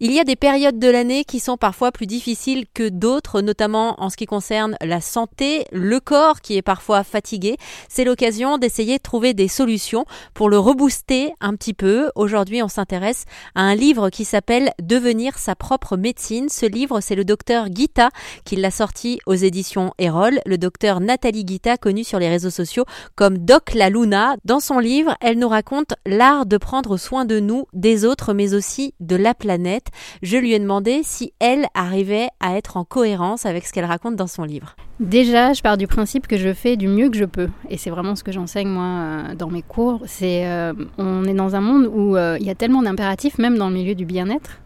Il y a des périodes de l'année qui sont parfois plus difficiles que d'autres, notamment en ce qui concerne la santé, le corps qui est parfois fatigué. C'est l'occasion d'essayer de trouver des solutions pour le rebooster un petit peu. Aujourd'hui, on s'intéresse à un livre qui s'appelle Devenir sa propre médecine. Ce livre, c'est le docteur Guita qui l'a sorti aux éditions Erol. Le docteur Nathalie Guita, connue sur les réseaux sociaux comme Doc la Luna. Dans son livre, elle nous raconte l'art de prendre soin de nous, des autres, mais aussi de la planète. Je lui ai demandé si elle arrivait à être en cohérence avec ce qu'elle raconte dans son livre. Déjà, je pars du principe que je fais du mieux que je peux. Et c'est vraiment ce que j'enseigne moi euh, dans mes cours. C'est, euh, on est dans un monde où euh, il y a tellement d'impératifs, même dans le milieu du bien-être,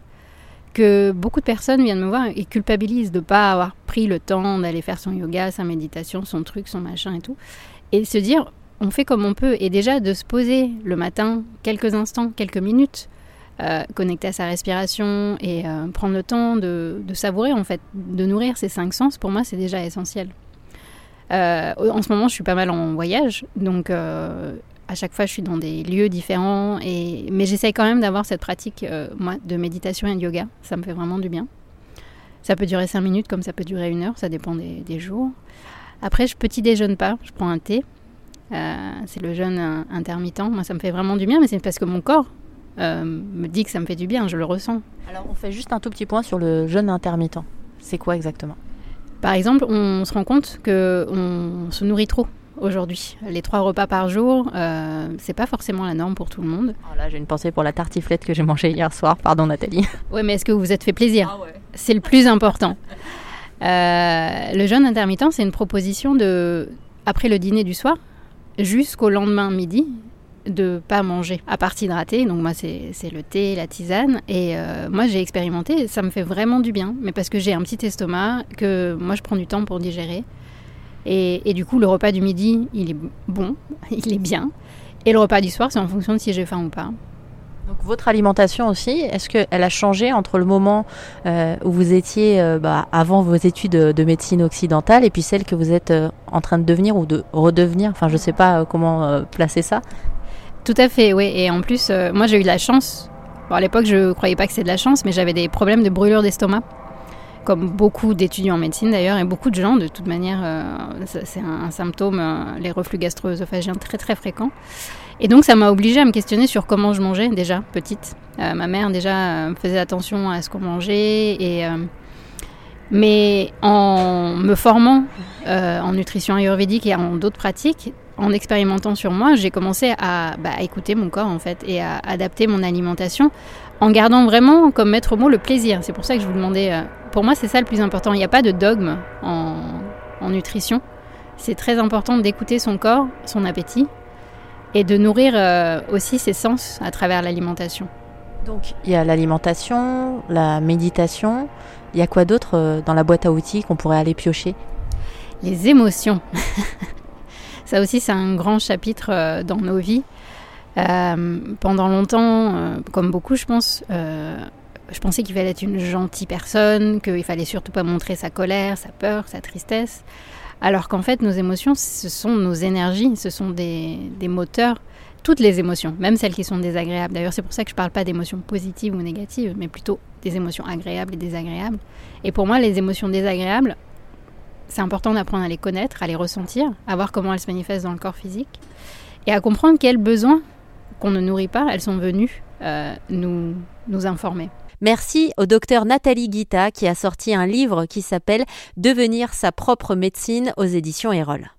que beaucoup de personnes viennent me voir et culpabilisent de ne pas avoir pris le temps d'aller faire son yoga, sa méditation, son truc, son machin et tout. Et se dire, on fait comme on peut. Et déjà, de se poser le matin, quelques instants, quelques minutes, euh, connecter à sa respiration et euh, prendre le temps de, savourer, en fait, de nourrir ses cinq sens, pour moi, c'est déjà essentiel. Euh, en ce moment, je suis pas mal en voyage, donc à chaque fois, je suis dans des lieux différents, et... mais j'essaye quand même d'avoir cette pratique, moi, de méditation et de yoga. Ça me fait vraiment du bien. Ça peut durer cinq minutes, comme ça peut durer une heure, ça dépend des, jours. Après, je petit déjeune pas, je prends un thé. c'est le jeûne intermittent. Moi, ça me fait vraiment du bien, mais c'est parce que mon corps euh, me dit que ça me fait du bien, je le ressens. Alors on fait juste un tout petit point sur le jeûne intermittent. C'est quoi exactement? Par exemple, on se rend compte que on se nourrit trop aujourd'hui. Les trois repas par jour, euh, c'est pas forcément la norme pour tout le monde. Oh là, j'ai une pensée pour la tartiflette que j'ai mangée hier soir. Pardon, Nathalie. Oui, mais est-ce que vous vous êtes fait plaisir? Ah C'est le plus important. Euh, le jeûne intermittent, c'est une proposition de après le dîner du soir jusqu'au lendemain midi de pas manger à part hydrater. Donc moi c'est le thé, la tisane. Et euh, moi j'ai expérimenté, ça me fait vraiment du bien. Mais parce que j'ai un petit estomac, que moi je prends du temps pour digérer. Et, et, du coup le repas du midi il est bon, il est bien. Et le repas du soir c'est en fonction de si j'ai faim ou pas. Donc votre alimentation aussi, est-ce qu'elle a changé entre le moment euh, où vous étiez euh, bah, avant vos études de médecine occidentale et puis celle que vous êtes en train de devenir ou de redevenir? Enfin, je ne sais pas comment placer ça. Tout à fait, oui. Et en plus, euh, moi j'ai eu de la chance. à l'époque, je ne croyais pas que c'était de la chance, mais j'avais des problèmes de brûlure d'estomac. Comme beaucoup d'étudiants en médecine d'ailleurs, et beaucoup de gens de toute manière, euh, c'est un, symptôme, euh, les reflux gastro-œsophagiens très très fréquents. Et donc ça m'a obligée à me questionner sur comment je mangeais déjà, petite. ma mère déjà faisait attention à ce qu'on mangeait, et, mais en me formant en nutrition ayurvédique et en d'autres pratiques, en expérimentant sur moi, j'ai commencé à, bah, écouter mon corps en fait et à adapter mon alimentation en gardant vraiment comme maître mot le plaisir. C'est pour ça que je vous demandais, euh, pour moi c'est ça le plus important. Il n'y a pas de dogme en, nutrition. C'est très important d'écouter son corps, son appétit et de nourrir euh, aussi ses sens à travers l'alimentation. Donc il y a l'alimentation, la méditation. Il y a quoi d'autre euh, dans la boîte à outils qu'on pourrait aller piocher? Les émotions. Ça aussi, c'est un grand chapitre euh, dans nos vies. Euh, pendant longtemps, euh, comme beaucoup, je pense, je pensais qu'il fallait être une gentille personne, qu'il fallait surtout pas montrer sa colère, sa peur, sa tristesse. Alors qu'en fait, nos émotions, ce sont nos énergies, ce sont des, des moteurs toutes les émotions, même celles qui sont désagréables. D'ailleurs, c'est pour ça que je ne parle pas d'émotions positives ou négatives, mais plutôt des émotions agréables et désagréables. Et pour moi, les émotions désagréables, c'est important d'apprendre à les connaître, à les ressentir, à voir comment elles se manifestent dans le corps physique et à comprendre quels besoins qu'on ne nourrit pas, elles sont venues euh, nous, nous informer. Merci au docteur Nathalie Guita qui a sorti un livre qui s'appelle Devenir sa propre médecine aux éditions Erol.